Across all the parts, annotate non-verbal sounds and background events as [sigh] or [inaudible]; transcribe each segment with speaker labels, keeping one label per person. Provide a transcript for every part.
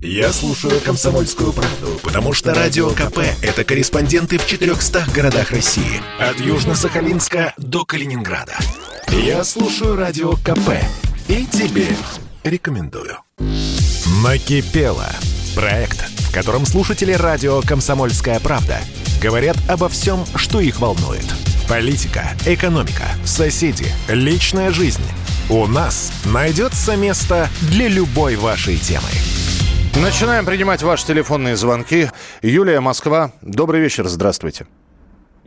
Speaker 1: Я слушаю «Комсомольскую правду», потому что «Радио КП» — это корреспонденты в 400 городах России. От Южно-Сахалинска до Калининграда. Я слушаю «Радио КП» и тебе рекомендую. «Накипело» — проект, в котором слушатели радио «Комсомольская правда» говорят обо всем, что их волнует. Политика, экономика, соседи, личная жизнь. У нас найдется место для любой вашей темы.
Speaker 2: Начинаем принимать ваши телефонные звонки. Юлия, Москва. Добрый вечер, здравствуйте.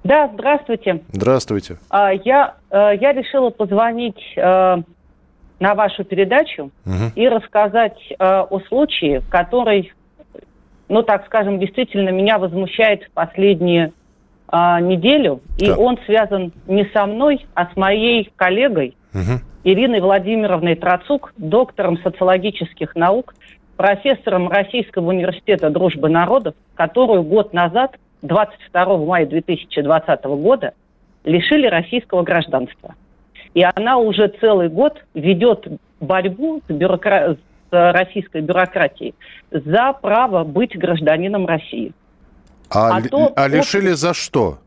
Speaker 3: Да, здравствуйте.
Speaker 2: Здравствуйте.
Speaker 3: А, Я, э, я решила позвонить э, на вашу передачу
Speaker 2: Мгм.
Speaker 3: и рассказать э, о случае, который, ну так скажем, действительно меня возмущает последние а, неделю. И
Speaker 2: Так.
Speaker 3: он связан не со мной, а с моей коллегой
Speaker 2: Мгм.
Speaker 3: Ириной Владимировной Троцук, доктором социологических наук, профессором Российского университета дружбы народов, которую год назад, 22 мая 2020 года, лишили российского гражданства. И она уже целый год ведет борьбу с, бюрокра- с российской бюрократией за право быть гражданином России.
Speaker 2: А,
Speaker 3: А то-
Speaker 2: а лишили за что?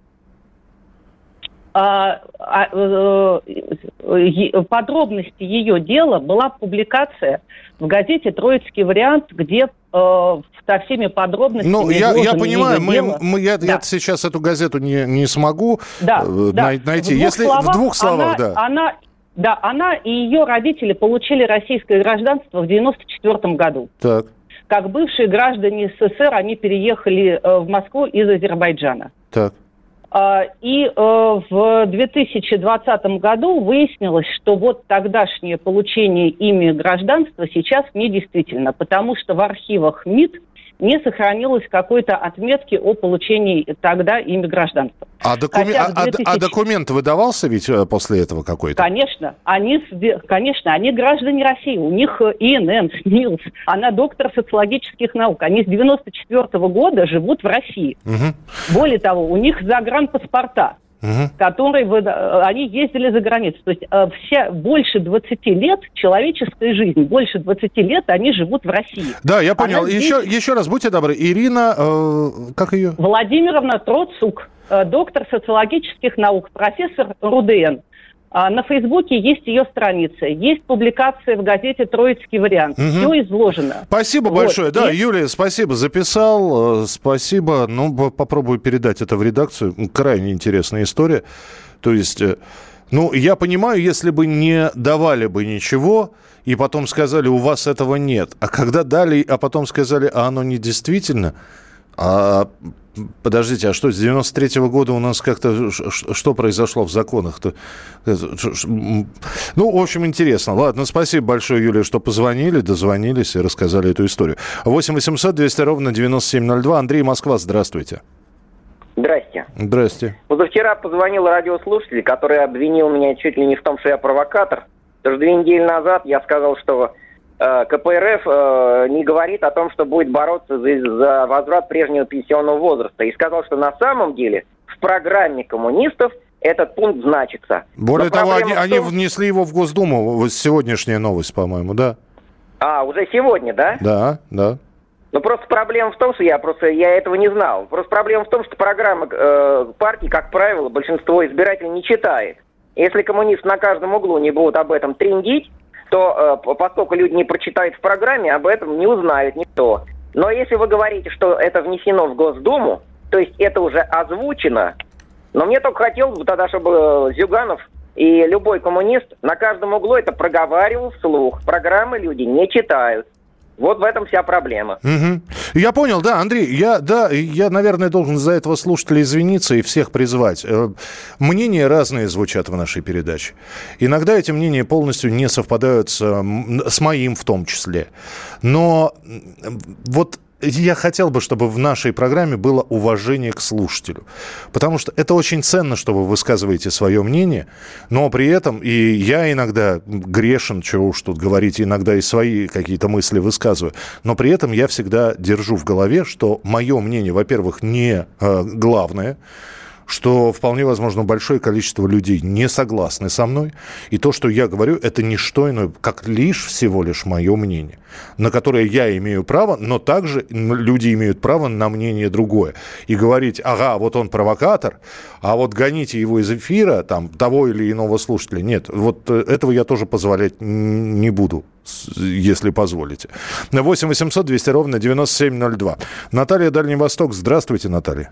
Speaker 3: А, а, э, подробности ее дела была публикация в газете «Троицкий вариант», где э, со всеми подробностями
Speaker 2: Ну, я, я понимаю, мы,
Speaker 3: дело.
Speaker 2: мы- я,
Speaker 3: Да.
Speaker 2: я сейчас эту газету не, не смогу
Speaker 3: Да,
Speaker 2: э,
Speaker 3: да.
Speaker 2: най- найти.
Speaker 3: В
Speaker 2: Если
Speaker 3: словах,
Speaker 2: в двух словах,
Speaker 3: она,
Speaker 2: да.
Speaker 3: Она, да, она и ее родители получили российское гражданство в 94 году.
Speaker 2: Так,
Speaker 3: Как бывшие граждане СССР, они переехали в Москву из Азербайджана.
Speaker 2: так.
Speaker 3: А, И э, в 2020 году выяснилось, что вот тогдашнее получение ими гражданства сейчас недействительно, потому что в архивах МИД не сохранилось какой-то отметки о получении тогда ими гражданства.
Speaker 2: А, докумен-
Speaker 3: Хотя в
Speaker 2: а- а-
Speaker 3: 2000
Speaker 2: а документ выдавался ведь э, после этого какой-то?
Speaker 3: Конечно, они, конечно, они граждане России, у них э, ИНН, СНИЛС, [laughs] она доктор социологических наук, они с 94 года живут в России.
Speaker 2: Мгм,
Speaker 3: Более того, у них загранпаспорта.
Speaker 2: Мгм.
Speaker 3: которые выда- они ездили за границу. То есть э, вся, больше 20 лет человеческой жизни, больше 20 лет они живут в России.
Speaker 2: Да, я понял.
Speaker 3: Она здесь-
Speaker 2: Еще, еще раз, будьте добры. Ирина, э, как ее?
Speaker 3: Владимировна Троцук, э, доктор социологических наук, профессор РУДН. А На Фейсбуке есть ее страница, есть публикация в газете «Троицкий вариант».
Speaker 2: Мгм.
Speaker 3: Все изложено.
Speaker 2: Спасибо
Speaker 3: Вот.
Speaker 2: большое. Да,
Speaker 3: И-
Speaker 2: Юлия, спасибо, записал. э, Спасибо. Ну, попробую передать это в редакцию. Крайне интересная история. То есть, э, ну, я понимаю, если бы не давали бы ничего, и потом сказали, у вас этого нет. А когда дали, а потом сказали, а оно не действительно, а Подождите, а что, с 93 года у нас как-то... Что произошло в законах-то? М, Ну, в общем, интересно. Ладно, спасибо большое, Юлия, что позвонили, дозвонились и рассказали эту историю. 8 800 200 ровно 9702. Андрей, Москва, здравствуйте.
Speaker 4: Здрасте.
Speaker 2: Здрасте.
Speaker 4: Позавчера позвонил радиослушатель, который обвинил меня чуть ли не в том, что я провокатор. Что две недели назад я сказал, что э, КПРФ э, не говорит о том, что будет бороться за, за возврат прежнего пенсионного возраста. И сказал, что на самом деле в программе коммунистов этот пункт значится.
Speaker 2: Более
Speaker 4: Но
Speaker 2: того, они,
Speaker 4: в
Speaker 2: они
Speaker 4: том-
Speaker 2: внесли его в Госдуму. Сегодняшняя новость, по-моему, да?
Speaker 4: А, уже сегодня, да?
Speaker 2: Да, да.
Speaker 4: Ну просто проблема в том, что я просто я этого не знал. Просто проблема в том, что программы э, партий, как правило, большинство избирателей не читает. Если коммунисты на каждом углу не будут об этом трендить, то э, по- поскольку люди не прочитают в программе, об этом не узнают никто. Но если вы говорите, что это внесено в Госдуму, то есть это уже озвучено, но мне только хотелось бы тогда, чтобы э, Зюганов и любой коммунист на каждом углу это проговаривал вслух. Программы люди не читают. Вот в этом вся проблема.
Speaker 2: Мгм. Я понял, да, Андрей, я, да, я, наверное, должен за этого слушателя извиниться и всех призвать. Э, Мнения разные звучат в нашей передаче. Иногда эти мнения полностью не совпадают с, с моим в том числе. Но вот я хотел бы, чтобы в нашей программе было уважение к слушателю. Потому что это очень ценно, что вы высказываете свое мнение, но при этом и я иногда грешен, чего уж тут говорить, иногда и свои какие-то мысли высказываю, но при этом я всегда держу в голове, что мое мнение, во-первых, не э, главное, что вполне возможно большое количество людей не согласны со мной. И то, что я говорю, это не что иное, как лишь всего лишь мое мнение, на которое я имею право, но также люди имеют право на мнение другое. И говорить, ага, вот он провокатор, а вот гоните его из эфира, там, того или иного слушателя. Нет, вот э, этого я тоже позволять не буду если позволите. 8 800 200 ровно 9702. Наталья Дальний Восток. Здравствуйте, Наталья.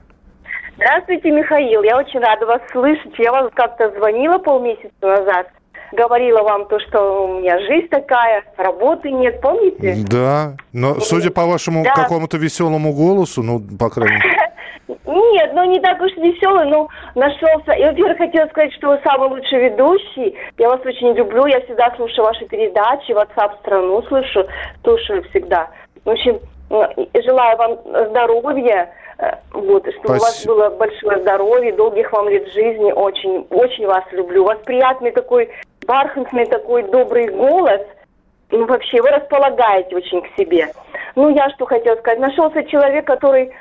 Speaker 5: Здравствуйте, Михаил. Я очень рада вас слышать. Я вам как-то звонила полмесяца назад. Говорила вам то, что у меня жизнь такая, работы нет, помните?
Speaker 2: Да, но судя по вашему да. какому-то веселому голосу, ну, по крайней мере. [laughs]
Speaker 5: Нет, ну не так уж веселый, но нашелся. И, во-первых, хотела сказать, что вы самый лучший ведущий. Я вас очень люблю, я всегда слушаю ваши передачи, WhatsApp страну слышу, слушаю всегда. В общем, э, желаю вам здоровья, Э, вот, чтобы Спасибо. у вас было большое здоровье, долгих вам лет жизни. Очень, очень вас люблю. У вас приятный такой, бархатный такой добрый голос. Ну, вообще, вы располагаете очень к себе. Ну, я что хотела сказать. Нашелся человек, который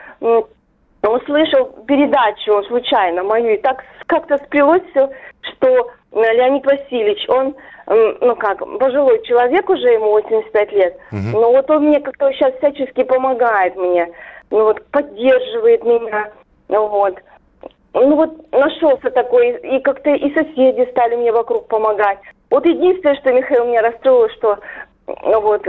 Speaker 5: услышал передачу случайно мою, и так как-то сплелось все, что э, Леонид Васильевич, он, ну как, пожилой человек уже, ему 85 лет, угу. но вот он мне как-то сейчас всячески помогает мне ну вот поддерживает меня, вот. Ну вот нашелся такой, и как-то и соседи стали мне вокруг помогать. Вот единственное, что Михаил меня расстроило, что вот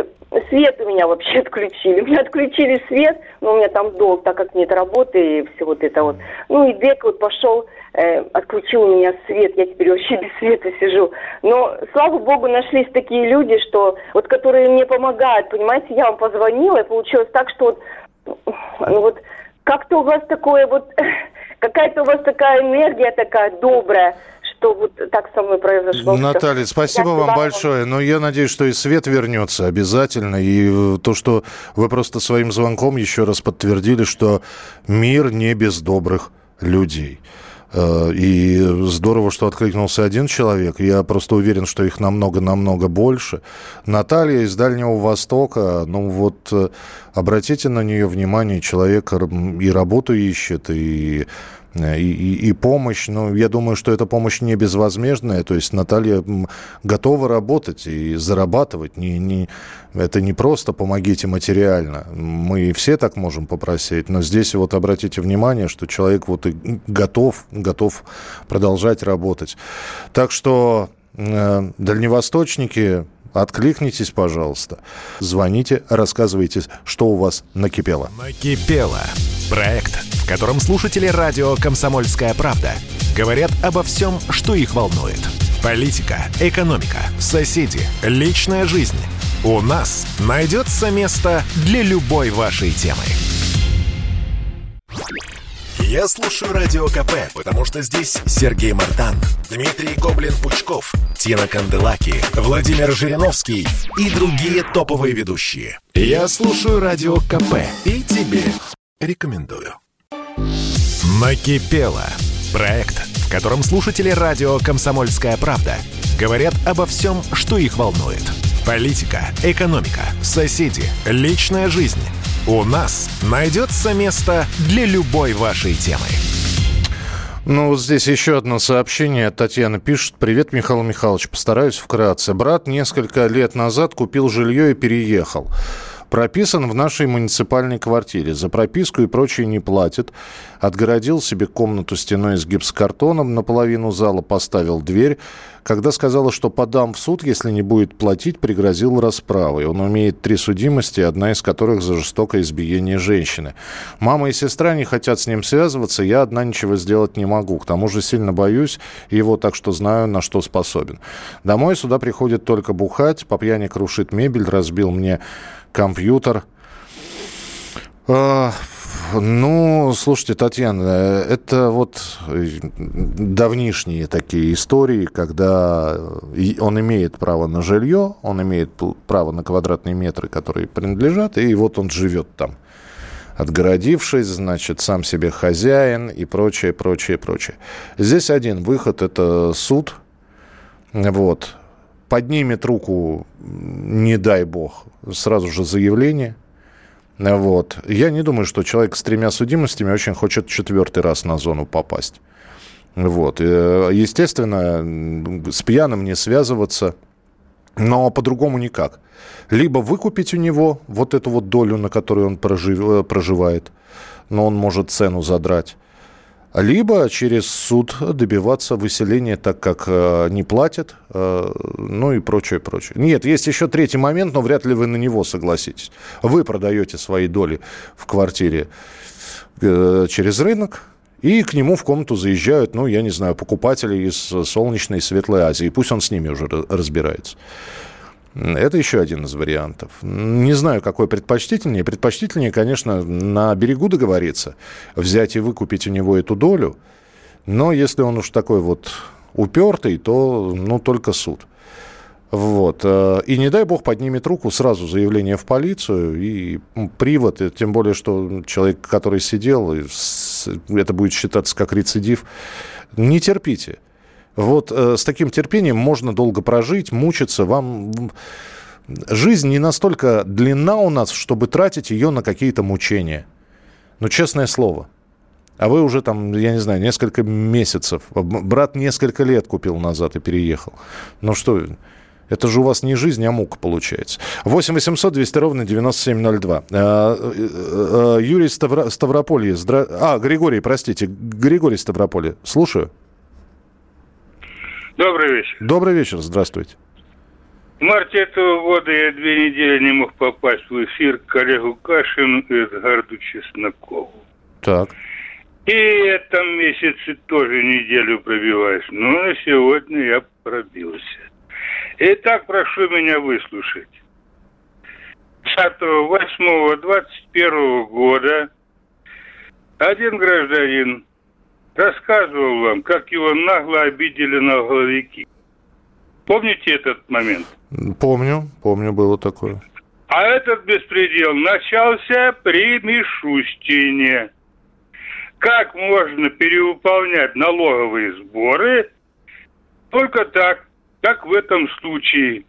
Speaker 5: свет у меня вообще [laughs] отключили. Меня отключили свет, но у меня там долг, так как нет работы и все вот это вот. Ну и Бек вот пошел, э, отключил у меня свет, я теперь вообще [laughs] без света сижу. Но, слава богу, нашлись такие люди, что вот которые мне помогают, понимаете, я вам позвонила, и получилось так, что вот ну вот как-то у вас такое вот, [laughs] какая-то у вас такая энергия такая добрая, что вот так со мной произошло.
Speaker 2: Наталья, спасибо я вам большое. Но я надеюсь, что и свет вернется обязательно. И то, что вы просто своим звонком еще раз подтвердили, что мир не без добрых людей. Э, и здорово, что откликнулся один человек. Я просто уверен, что их намного-намного больше. Наталья из Дальнего Востока, ну вот э, обратите на нее внимание, человек и работу ищет, и и, и, и помощь. Но я думаю, что эта помощь не безвозмездная. То есть Наталья готова работать и зарабатывать. Не, не, это не просто помогите материально. Мы все так можем попросить. Но здесь вот обратите внимание, что человек вот и готов, готов продолжать работать. Так что э, дальневосточники, Откликнитесь, пожалуйста. Звоните, рассказывайте, что у вас накипело.
Speaker 1: Накипело. Проект, в котором слушатели радио «Комсомольская правда» говорят обо всем, что их волнует. Политика, экономика, соседи, личная жизнь. У нас найдется место для любой вашей темы. Я слушаю Радио КП, потому что здесь Сергей Мартан, Дмитрий Гоблин-Пучков, Тина Канделаки, Владимир Жириновский и другие топовые ведущие. Я слушаю Радио КП и тебе рекомендую. Накипело. Проект, в котором слушатели радио «Комсомольская правда» говорят обо всем, что их волнует. Политика, экономика, соседи, личная жизнь – у нас найдется место для любой вашей темы.
Speaker 2: Ну, вот здесь еще одно сообщение. Татьяна пишет. Привет, Михаил Михайлович. Постараюсь вкратце. Брат несколько лет назад купил жилье и переехал. Прописан в нашей муниципальной квартире. За прописку и прочее не платит. Отгородил себе комнату стеной с гипсокартоном. Наполовину зала поставил дверь. Когда сказала, что подам в суд, если не будет платить, пригрозил расправой. Он умеет три судимости, одна из которых за жестокое избиение женщины. Мама и сестра не хотят с ним связываться, я одна ничего сделать не могу. К тому же сильно боюсь его, так что знаю, на что способен. Домой сюда приходит только бухать, по пьяни крушит мебель, разбил мне компьютер. А, ну, слушайте, Татьяна, это вот давнишние такие истории, когда он имеет право на жилье, он имеет право на квадратные метры, которые принадлежат, и вот он живет там отгородившись, значит, сам себе хозяин и прочее, прочее, прочее. Здесь один выход – это суд. Вот поднимет руку, не дай бог, сразу же заявление. Вот. Я не думаю, что человек с тремя судимостями очень хочет четвертый раз на зону попасть. Вот. Э, естественно, с пьяным не связываться, но по-другому никак. Либо выкупить у него вот эту вот долю, на которую он э, проживает, но он может цену задрать либо через суд добиваться выселения, так как э, не платят, э, ну и прочее, прочее. Нет, есть еще третий момент, но вряд ли вы на него согласитесь. Вы продаете свои доли в квартире э, через рынок, и к нему в комнату заезжают, ну, я не знаю, покупатели из солнечной и светлой Азии. Пусть он с ними уже разбирается. Это еще один из вариантов. Не знаю, какой предпочтительнее. Предпочтительнее, конечно, на берегу договориться, взять и выкупить у него эту долю. Но если он уж такой вот упертый, то ну, только суд. Вот. Э, и не дай бог поднимет руку, сразу заявление в полицию и привод, и тем более, что человек, который сидел, это будет считаться как рецидив. Не терпите. Вот э, с таким терпением можно долго прожить, мучиться. Вам жизнь не настолько длинна у нас, чтобы тратить ее на какие-то мучения. Ну, честное слово. А вы уже там, я не знаю, несколько месяцев. Брат несколько лет купил назад и переехал. Ну что, это же у вас не жизнь, а мука получается. 8 800 200 ровно 9702. А, э, э, Юрий Ставро... Ставрополье. Здра... А, Григорий, простите. Григорий Ставрополье. Слушаю.
Speaker 6: Добрый вечер.
Speaker 2: Добрый вечер, здравствуйте.
Speaker 6: В марте этого года я две недели не мог попасть в эфир к коллегу Кашину и Эдгарду Чеснокову.
Speaker 2: Так.
Speaker 6: И этом месяце тоже неделю пробиваюсь. Но на сегодня я пробился. Итак, прошу меня выслушать. 5-8-21 года один гражданин рассказывал вам, как его нагло обидели налоговики. Помните этот момент?
Speaker 2: Помню, помню, было такое.
Speaker 6: А этот беспредел начался при Мишустине. Как можно перевыполнять налоговые сборы только так, как в этом случае.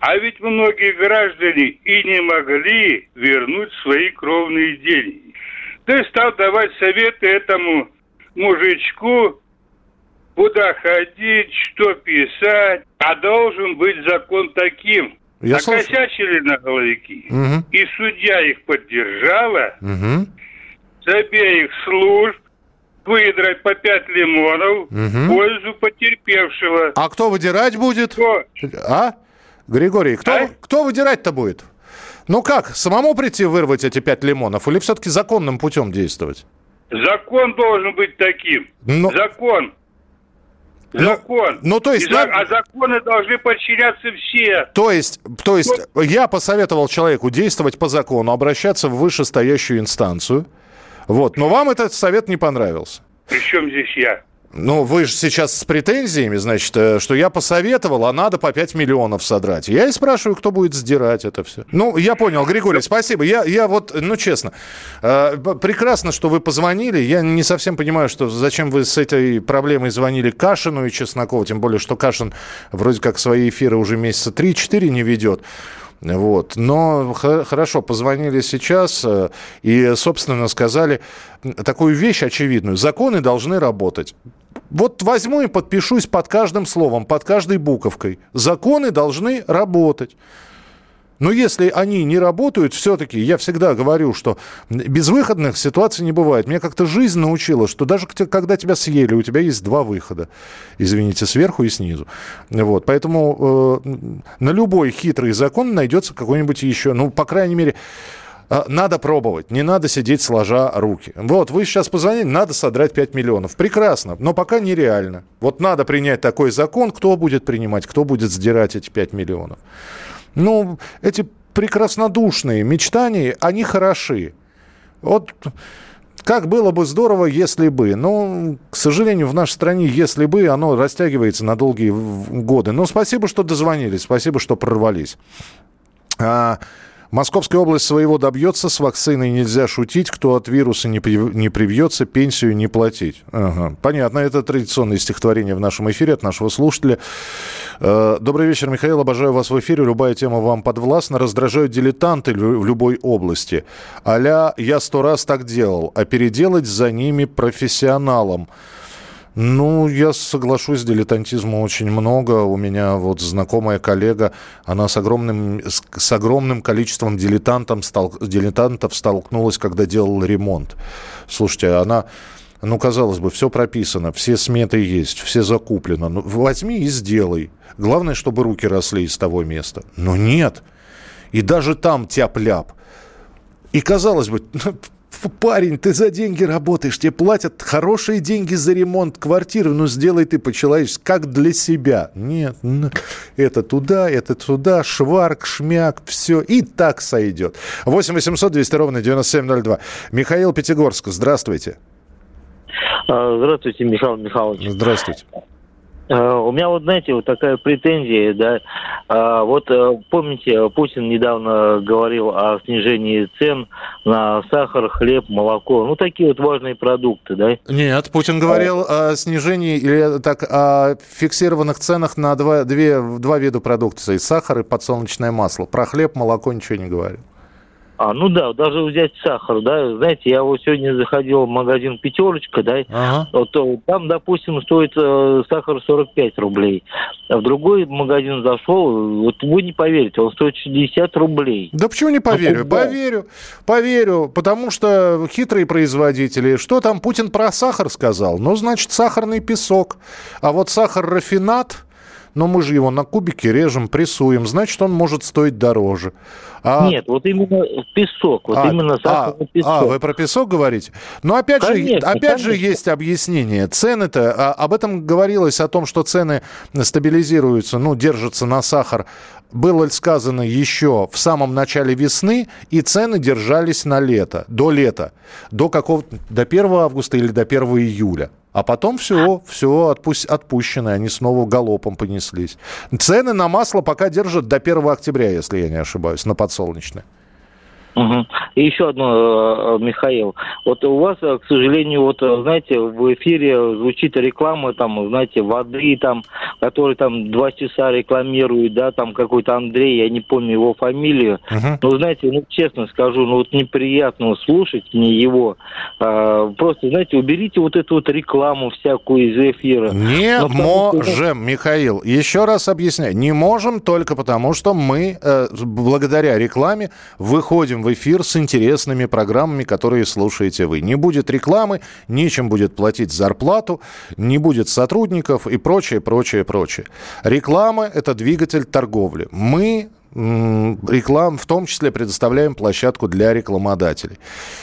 Speaker 6: А ведь многие граждане и не могли вернуть свои кровные деньги. Ты стал давать советы этому мужичку, куда ходить, что писать. А должен быть закон таким.
Speaker 2: Я
Speaker 6: Накосячили на головики.
Speaker 2: Угу.
Speaker 6: И судья их поддержала.
Speaker 2: Угу.
Speaker 6: С обеих служб выдрать по пять лимонов
Speaker 2: Мгм.
Speaker 6: в пользу потерпевшего.
Speaker 2: А кто выдирать будет?
Speaker 6: Кто?
Speaker 2: А? Григорий, кто,
Speaker 6: А?
Speaker 2: кто выдирать-то будет? Ну как, самому прийти вырвать эти пять лимонов или все-таки законным путем действовать?
Speaker 6: Закон должен быть таким.
Speaker 2: Но-
Speaker 6: Закон.
Speaker 2: Ну,
Speaker 6: Закон.
Speaker 2: ну, то есть
Speaker 6: И
Speaker 2: на-
Speaker 6: А законы должны подчиняться все.
Speaker 2: То есть, то есть я посоветовал человеку действовать по закону, обращаться в вышестоящую инстанцию. Вот, но вам этот совет не понравился.
Speaker 6: Причем здесь я?
Speaker 2: Ну, вы же сейчас с претензиями, значит, э, что я посоветовал, а надо по 5 миллионов содрать. Я и спрашиваю, кто будет сдирать это все. Ну, я понял, Григорий, спасибо. Я, я вот, ну, честно, э, прекрасно, что вы позвонили. Я не совсем понимаю, что зачем вы с этой проблемой звонили Кашину и Чеснокову, тем более, что Кашин вроде как свои эфиры уже месяца 3-4 не ведет. Вот. Но хорошо, позвонили сейчас э, и, собственно, сказали такую вещь очевидную. Законы должны работать. Вот возьму и подпишусь под каждым словом, под каждой буковкой. Законы должны работать. Но если они не работают, все-таки я всегда говорю, что безвыходных ситуаций не бывает. Меня как-то жизнь научила, что даже когда тебя съели, у тебя есть два выхода. Извините, сверху и снизу. Вот, поэтому э, на любой хитрый закон найдется какой-нибудь еще, ну, по крайней мере, надо пробовать, не надо сидеть сложа руки. Вот, вы сейчас позвонили, надо содрать 5 миллионов. Прекрасно, но пока нереально. Вот надо принять такой закон, кто будет принимать, кто будет сдирать эти 5 миллионов. Ну, эти прекраснодушные мечтания, они хороши. Вот как было бы здорово, если бы. Но, к сожалению, в нашей стране, если бы, оно растягивается на долгие годы. Но спасибо, что дозвонились, спасибо, что прорвались. А, Московская область своего добьется, с вакциной нельзя шутить, кто от вируса не, не привьется, пенсию не платить. Ага. Понятно, это традиционное стихотворение в нашем эфире от нашего слушателя. Э, добрый вечер, Михаил, обожаю вас в эфире, любая тема вам подвластна, раздражают дилетанты в любой области. Аля, я сто раз так делал, а переделать за ними профессионалом. Ну, я соглашусь, дилетантизма очень много. У меня вот знакомая коллега, она с огромным, с, с огромным количеством дилетантов, стал, дилетантов столкнулась, когда делала ремонт. Слушайте, она... Ну, казалось бы, все прописано, все сметы есть, все закуплено. Ну, возьми и сделай. Главное, чтобы руки росли из того места. Но нет. И даже там тяп-ляп. И казалось бы, [laughs] парень, ты за деньги работаешь, тебе платят хорошие деньги за ремонт квартиры, ну сделай ты по-человечески, как для себя. Нет, это туда, это туда, шварк, шмяк, все, и так сойдет. 8 800 200 ровно 9702. Михаил Пятигорск, здравствуйте.
Speaker 7: А, здравствуйте, Михаил Михайлович.
Speaker 2: Здравствуйте.
Speaker 7: Э, у меня вот, знаете, вот такая претензия, да. А, вот э, помните, Путин недавно говорил о снижении цен на сахар, хлеб, молоко, ну такие вот важные продукты, да?
Speaker 2: Нет, Путин говорил о снижении или так о фиксированных ценах на два, две, два вида продукции: сахар и подсолнечное масло. Про хлеб, молоко ничего не говорил.
Speaker 7: А, ну да, даже взять сахар, да, знаете, я вот сегодня заходил в магазин «Пятерочка», да, ага. вот, там, допустим, стоит э, сахар 45 рублей, а в другой магазин зашел, вот вы не поверите, он стоит 60 рублей.
Speaker 2: Да почему не поверю? А поверю, поверю, потому что хитрые производители, что там Путин про сахар сказал? Ну, значит, сахарный песок, а вот сахар-рафинат но мы же его на кубики режем, прессуем, значит, он может стоить дороже.
Speaker 7: А... Нет, вот именно песок, вот а, именно
Speaker 2: сахарный а, песок. А, вы про песок говорите? Но опять конечно, же, опять конечно. же есть объяснение. Цены-то, а, об этом говорилось, о том, что цены стабилизируются, ну, держатся на сахар было сказано еще в самом начале весны, и цены держались на лето, до лета, до какого до 1 августа или до 1 июля. А потом все, все отпусть, отпущено, они снова галопом понеслись. Цены на масло пока держат до 1 октября, если я не ошибаюсь, на подсолнечное.
Speaker 7: Угу. И еще одно, э, Михаил. Вот у вас, э, к сожалению, вот, э, знаете, в эфире звучит реклама, там, знаете, воды, там, который там два часа рекламирует, да, там какой-то Андрей, я не помню его фамилию. Угу. Но, знаете, ну, честно скажу, ну, вот неприятно слушать мне его. А, просто, знаете, уберите вот эту вот рекламу всякую из эфира.
Speaker 2: Не Но, можем, что... Михаил. Еще раз объясняю. Не можем только потому, что мы, э, благодаря рекламе, выходим в эфир с интересными программами, которые слушаете вы. Не будет рекламы, нечем будет платить зарплату, не будет сотрудников и прочее, прочее, прочее. Реклама – это двигатель торговли. Мы реклам, в том числе предоставляем площадку для рекламодателей.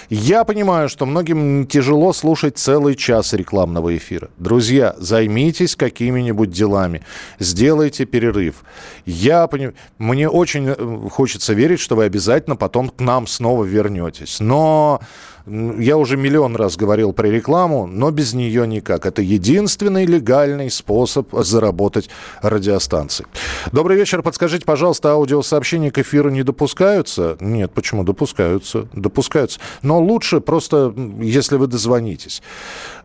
Speaker 2: Я понимаю, что многим тяжело слушать целый час рекламного эфира. Друзья, займитесь какими-нибудь делами, сделайте перерыв. Я понимаю, мне очень э, хочется верить, что вы обязательно потом к нам снова вернетесь. Но я уже миллион раз говорил про рекламу, но без нее никак. Это единственный легальный способ заработать радиостанции. Добрый вечер. Подскажите, пожалуйста, аудиосообщения к эфиру не допускаются? Нет, почему? Допускаются. Допускаются. Но лучше просто, если вы дозвонитесь.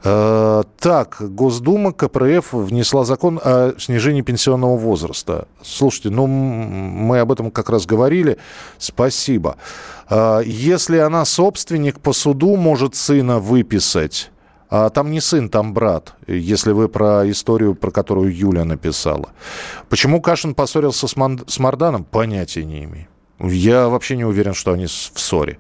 Speaker 2: Э, так, Госдума, КПРФ внесла закон о снижении пенсионного возраста. Слушайте, ну мы об этом как раз говорили. Спасибо. Э, если она собственник, по суду может сына выписать. А там не сын, там брат, если вы про историю, про которую Юля написала. Почему Кашин поссорился с, Ман- с Марданом, понятия не имею. Я вообще не уверен, что они в ссоре.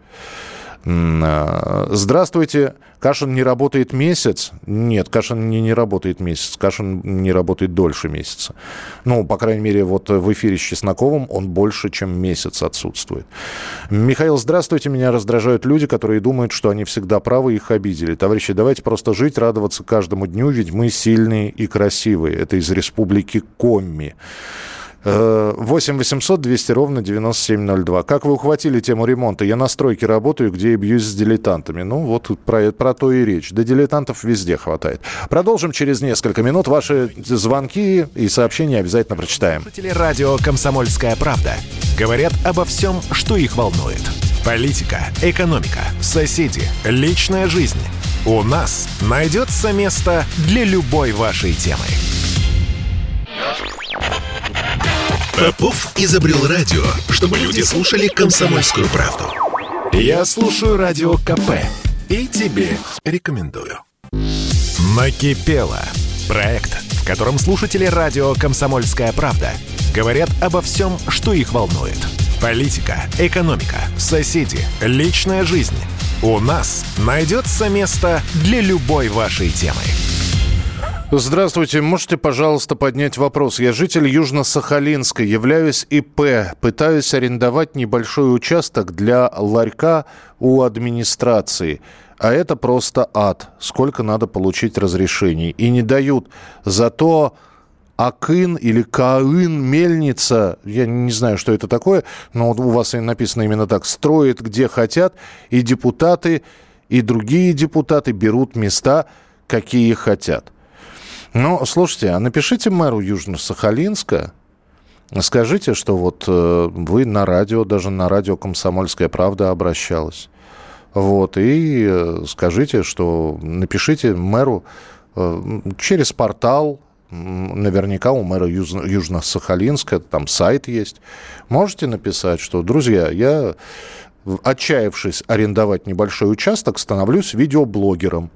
Speaker 2: А, здравствуйте. Кашин не работает месяц? Нет, Кашин не, не работает месяц. Кашин не работает дольше месяца. Ну, по крайней мере, вот в эфире с Чесноковым он больше, чем месяц отсутствует. Михаил, здравствуйте. Меня раздражают люди, которые думают, что они всегда правы их обидели. Товарищи, давайте просто жить, радоваться каждому дню, ведь мы сильные и красивые. Это из республики Комми. 8 800 200 ровно 9702. Как вы ухватили тему ремонта? Я на стройке работаю, где я бьюсь с дилетантами. Ну, вот про, про то и речь. Да дилетантов везде хватает. Продолжим через несколько минут. Ваши звонки и сообщения обязательно прочитаем.
Speaker 1: Радио «Комсомольская правда» говорят обо всем, что их волнует. Политика, экономика, соседи, личная жизнь. У нас найдется место для любой вашей темы. Попов изобрел радио, чтобы люди слушали комсомольскую правду. Я слушаю радио КП и тебе рекомендую. Накипело. Проект, в котором слушатели радио «Комсомольская правда» говорят обо всем, что их волнует. Политика, экономика, соседи, личная жизнь. У нас найдется место для любой вашей темы.
Speaker 2: Здравствуйте. Можете, пожалуйста, поднять вопрос? Я житель Южно-Сахалинска, являюсь ИП. Пытаюсь арендовать небольшой участок для ларька у администрации. А это просто ад. Сколько надо получить разрешений. И не дают. Зато Акын или Каын мельница, я не знаю, что это такое, но у вас написано именно так, строит где хотят, и депутаты, и другие депутаты берут места, какие хотят. Ну, слушайте, а напишите мэру Южно-Сахалинска, скажите, что вот э, вы на радио, даже на радио «Комсомольская правда» обращалась. Вот, и э, скажите, что напишите мэру э, через портал, наверняка у мэра Южно-Сахалинска, там сайт есть. Можете написать, что, друзья, я, отчаявшись арендовать небольшой участок, становлюсь видеоблогером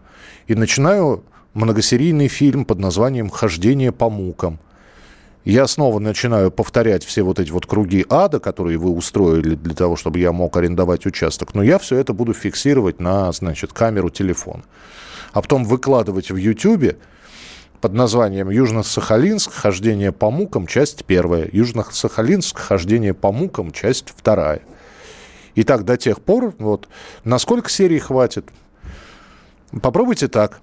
Speaker 2: и начинаю многосерийный фильм под названием «Хождение по мукам». Я снова начинаю повторять все вот эти вот круги ада, которые вы устроили для того, чтобы я мог арендовать участок. Но я все это буду фиксировать на, значит, камеру телефона. А потом выкладывать в YouTube под названием «Южно-Сахалинск. Хождение по мукам. Часть первая». «Южно-Сахалинск. Хождение по мукам. Часть вторая». И так до тех пор, вот, насколько серий хватит. Попробуйте так.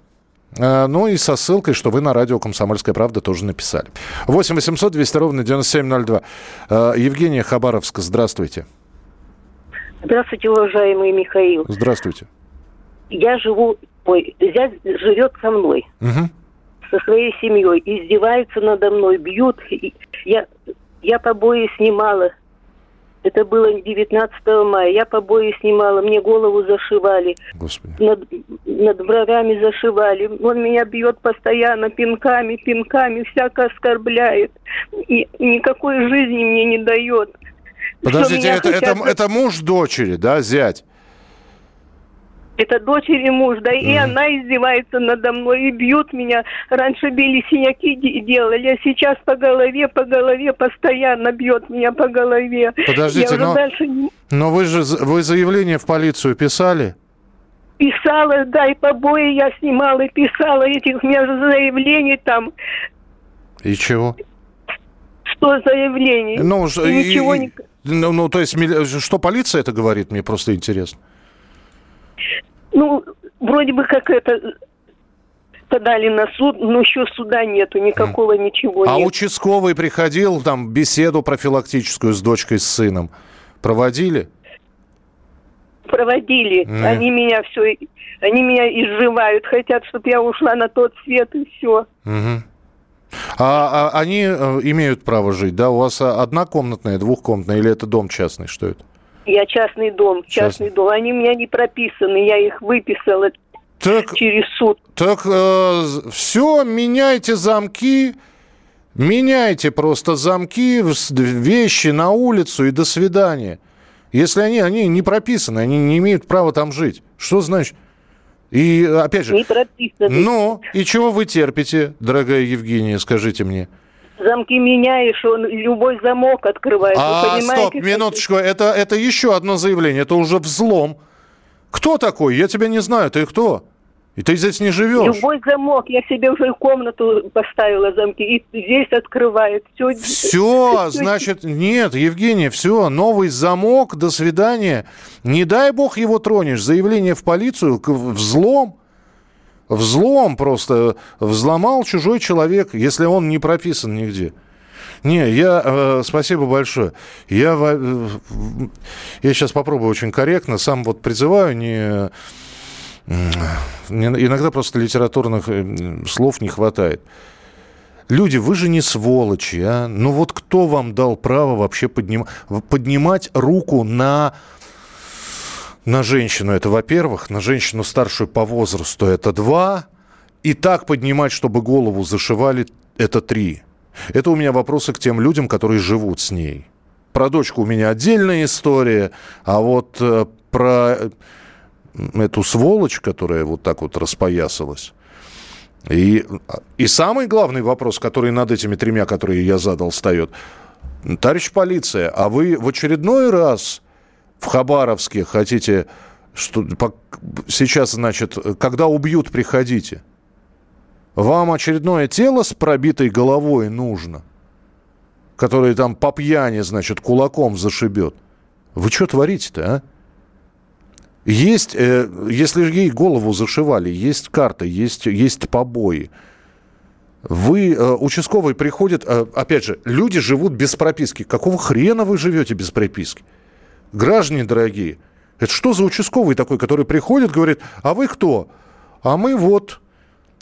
Speaker 2: Э, ну и со ссылкой, что вы на радио «Комсомольская правда» тоже написали. 8 800 200 ровно 9702. Э, Евгения Хабаровска, здравствуйте.
Speaker 8: Здравствуйте, уважаемый Михаил.
Speaker 2: Здравствуйте.
Speaker 8: Я живу... Ой, зять живет со мной.
Speaker 2: Угу.
Speaker 8: Со своей семьей. Издеваются надо мной, бьют. Я, я побои снимала это было 19 мая. Я побои снимала, мне голову зашивали.
Speaker 2: Господи.
Speaker 8: Над, над бровями зашивали. Он меня бьет постоянно пинками, пинками, всяко оскорбляет. И никакой жизни мне не дает.
Speaker 2: Подождите, это, хотят... это, это муж дочери, да, зять?
Speaker 8: Это дочери муж, да, и она издевается надо мной, и бьют меня. Раньше били синяки делали, а сейчас по голове, по голове постоянно бьет меня по голове.
Speaker 2: Подождите, но, дальше... но вы же вы заявление в полицию писали?
Speaker 8: Писала, да, и побои я снимала, и писала этих, у меня же заявлений там.
Speaker 2: И чего?
Speaker 8: Что заявление?
Speaker 2: Ну, и, ничего не... Ну, ну, то есть, что полиция это говорит, мне просто интересно.
Speaker 8: Ну, вроде бы как это подали на суд, но еще суда нету, никакого ничего
Speaker 2: а
Speaker 8: нет.
Speaker 2: А участковый приходил, там, беседу профилактическую с дочкой, с сыном проводили?
Speaker 8: Проводили. Mm. Они меня все, они меня изживают, хотят, чтобы я ушла на тот свет и все.
Speaker 2: Угу. А, а они э, имеют право жить, да? У вас однокомнатная, двухкомнатная или это дом частный? Что это?
Speaker 8: Я частный дом, частный, частный дом. Они у меня не прописаны, я их выписала так, через суд.
Speaker 2: Так э, все, меняйте замки, меняйте просто замки, вещи на улицу и до свидания. Если они, они не прописаны, они не имеют права там жить. Что значит? И опять же...
Speaker 8: Не прописаны.
Speaker 2: Ну, и чего вы терпите, дорогая Евгения, скажите мне?
Speaker 8: Замки меняешь, он любой замок открывает.
Speaker 2: А, стоп, минуточку, это, это еще одно заявление, это уже взлом. Кто такой? Я тебя не знаю, ты кто? И ты здесь не живешь.
Speaker 8: Любой замок. Я себе уже комнату поставила замки. И здесь открывает. Все,
Speaker 2: все значит, нет, Евгения, все. Новый замок, до свидания. Не дай бог его тронешь. Заявление в полицию, взлом. Взлом просто взломал чужой человек, если он не прописан нигде. Не, я... Э, спасибо большое. Я, э, я сейчас попробую очень корректно. Сам вот призываю не... Иногда просто литературных э, слов не хватает. Люди, вы же не сволочи, а? Ну вот кто вам дал право вообще подним... поднимать руку на на женщину это, во-первых, на женщину старшую по возрасту это два, и так поднимать, чтобы голову зашивали, это три. Это у меня вопросы к тем людям, которые живут с ней. Про дочку у меня отдельная история, а вот э, про эту сволочь, которая вот так вот распоясалась. И, и самый главный вопрос, который над этими тремя, которые я задал, встает. Товарищ полиция, а вы в очередной раз в Хабаровске хотите, что сейчас, значит, когда убьют, приходите. Вам очередное тело с пробитой головой нужно, которое там по пьяни, значит, кулаком зашибет. Вы что творите-то, а? Есть, э, если ей голову зашивали, есть карта, есть, есть побои. Вы, э, участковый приходит, э, опять же, люди живут без прописки. Какого хрена вы живете без прописки? Граждане дорогие, это что за участковый такой, который приходит, говорит, а вы кто? А мы вот.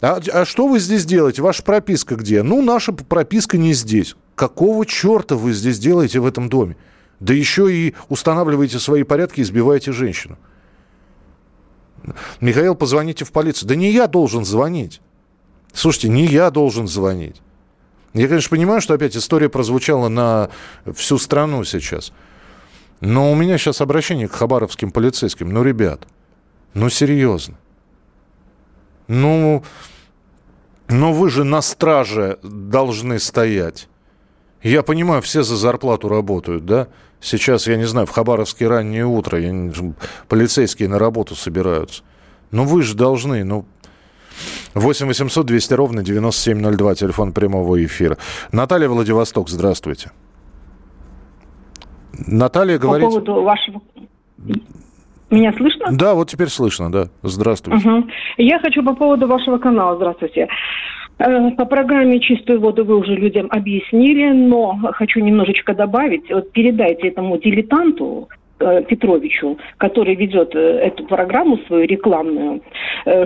Speaker 2: А, а что вы здесь делаете? Ваша прописка где? Ну, наша прописка не здесь. Какого черта вы здесь делаете в этом доме? Да еще и устанавливаете свои порядки и избиваете женщину. Михаил, позвоните в полицию. Да не я должен звонить. Слушайте, не я должен звонить. Я, конечно, понимаю, что опять история прозвучала на всю страну сейчас. Но у меня сейчас обращение к хабаровским полицейским. Ну, ребят, ну, серьезно. Ну, ну вы же на страже должны стоять. Я понимаю, все за зарплату работают, да? Сейчас, я не знаю, в Хабаровске раннее утро, я не, полицейские на работу собираются. Ну вы же должны, ну... 8 800 200 ровно 9702, телефон прямого эфира. Наталья Владивосток, здравствуйте. Наталья, говорите...
Speaker 9: По поводу вашего... Меня слышно?
Speaker 2: Да, вот теперь слышно, да. Здравствуйте.
Speaker 9: Угу. Я хочу по поводу вашего канала. Здравствуйте. Э, по программе «Чистую воду» вы уже людям объяснили, но хочу немножечко добавить. Вот передайте этому дилетанту, Петровичу, который ведет э, эту программу свою рекламную,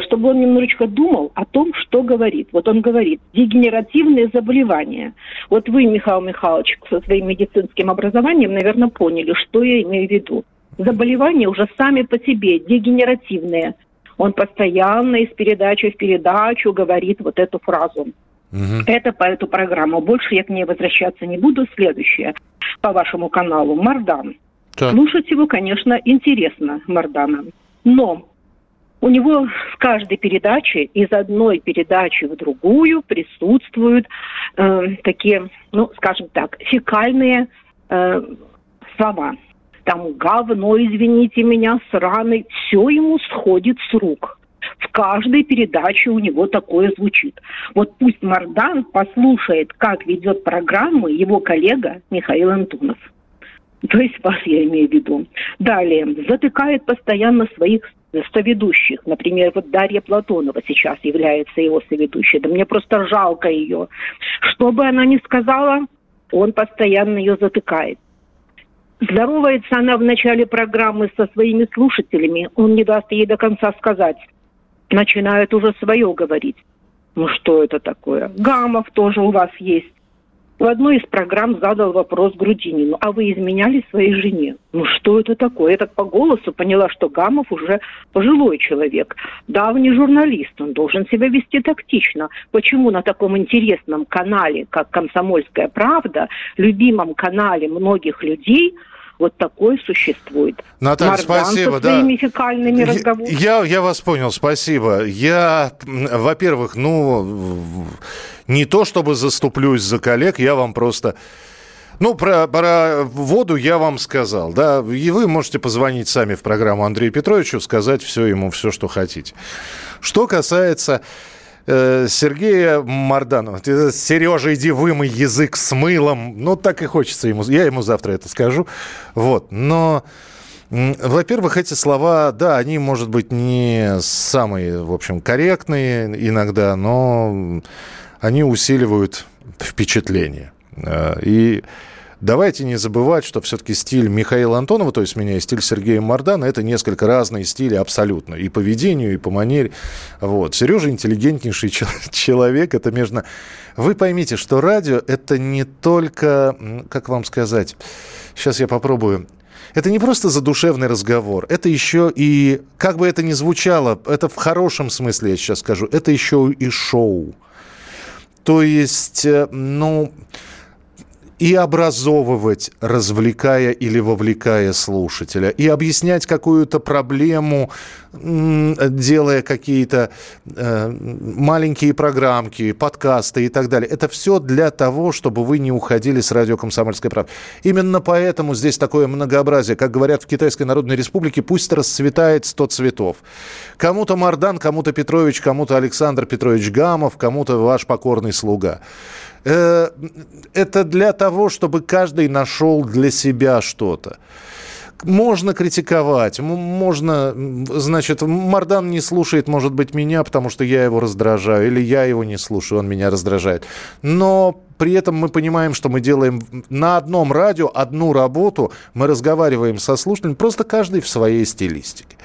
Speaker 9: чтобы он немножечко думал о том, что говорит. Вот он говорит, дегенеративные заболевания. Вот вы, Михаил Михайлович, со своим медицинским образованием, наверное, поняли, что я имею в виду. Заболевания уже сами по себе дегенеративные – он постоянно из передачи в передачу говорит вот эту фразу. Угу. Это по эту программу. Больше я к ней возвращаться не буду. Следующее по вашему каналу. Мардан. Так. Слушать его, конечно, интересно, Мардана. Но у него в каждой передаче, из одной передачи в другую присутствуют э, такие, ну, скажем так, фекальные э, слова там говно, извините меня, сраный, все ему сходит с рук. В каждой передаче у него такое звучит. Вот пусть Мардан послушает, как ведет программы его коллега Михаил Антонов. То есть [laughs] вас я имею в виду. Далее, затыкает постоянно своих соведущих. Например, вот Дарья Платонова сейчас является его соведущей. Да мне просто жалко ее. Что бы она ни сказала, он постоянно ее затыкает. Здоровается она в начале программы со своими слушателями. Он не даст ей до конца сказать. Начинает уже свое говорить. Ну что это такое? Гамов тоже у вас есть. В одной из программ задал вопрос Грудинину. А вы изменяли своей жене? Ну что это такое? Я так по голосу поняла, что Гамов уже пожилой человек. Давний журналист. Он должен себя вести тактично. Почему на таком интересном канале, как «Комсомольская правда», любимом канале многих людей – вот такой существует.
Speaker 2: Наталья, Мардан спасибо. Со
Speaker 9: своими да. фекальными разговорами.
Speaker 2: Я, я вас понял, спасибо. Я, во-первых, ну, не то чтобы заступлюсь за коллег, я вам просто... Ну, про, про воду я вам сказал, да, и вы можете позвонить сами в программу Андрею Петровичу, сказать все ему, все, что хотите. Что касается Сергея Марданова. Сережа, иди вымой язык с мылом. Ну, так и хочется ему. Я ему завтра это скажу. Вот. Но... Во-первых, эти слова, да, они, может быть, не самые, в общем, корректные иногда, но они усиливают впечатление. Э, и давайте не забывать, что все-таки стиль Михаила Антонова, то есть меня и стиль Сергея Мардана, это несколько разные стили абсолютно. И по ведению, и по манере. Вот. Сережа интеллигентнейший [laughs] человек. Это между... Вы поймите, что радио это не только, как вам сказать, сейчас я попробую. Это не просто задушевный разговор, это еще и, как бы это ни звучало, это в хорошем смысле, я сейчас скажу, это еще и шоу. То есть, э, ну, и образовывать, развлекая или вовлекая слушателя, и объяснять какую-то проблему, делая какие-то э, маленькие программки, подкасты и так далее. Это все для того, чтобы вы не уходили с радио «Комсомольская правда». Именно поэтому здесь такое многообразие. Как говорят в Китайской Народной Республике, пусть расцветает сто цветов. Кому-то Мардан, кому-то Петрович, кому-то Александр Петрович Гамов, кому-то ваш покорный слуга. Э, это для того, чтобы каждый нашел для себя что-то можно критиковать, можно, значит, Мардан не слушает, может быть, меня, потому что я его раздражаю, или я его не слушаю, он меня раздражает. Но при этом мы понимаем, что мы делаем на одном радио одну работу, мы разговариваем со слушателем, просто каждый в своей стилистике.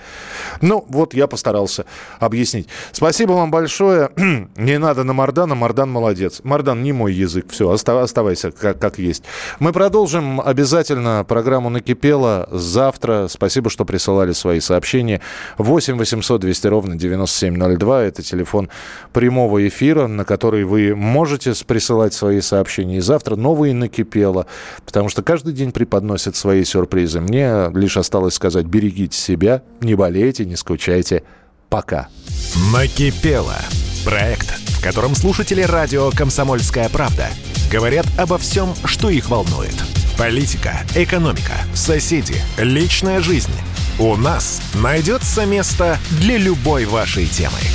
Speaker 2: Ну, вот я постарался объяснить. Спасибо вам большое. [clears throat] не надо на Мардана, Мардан молодец. Мардан не мой язык, все, оставайся как, как есть. Мы продолжим обязательно программу «Накипело» завтра. Спасибо, что присылали свои сообщения. 8 800 200 ровно 9702. Это телефон прямого эфира, на который вы можете присылать свои сообщения. И завтра новые «Накипело», потому что каждый день преподносят свои сюрпризы. Мне лишь осталось сказать, берегите себя, не болейте, не скучайте. Пока.
Speaker 1: «Накипело» – проект, в котором слушатели радио «Комсомольская правда» говорят обо всем, что их волнует. Политика, экономика, соседи, личная жизнь. У нас найдется место для любой вашей темы –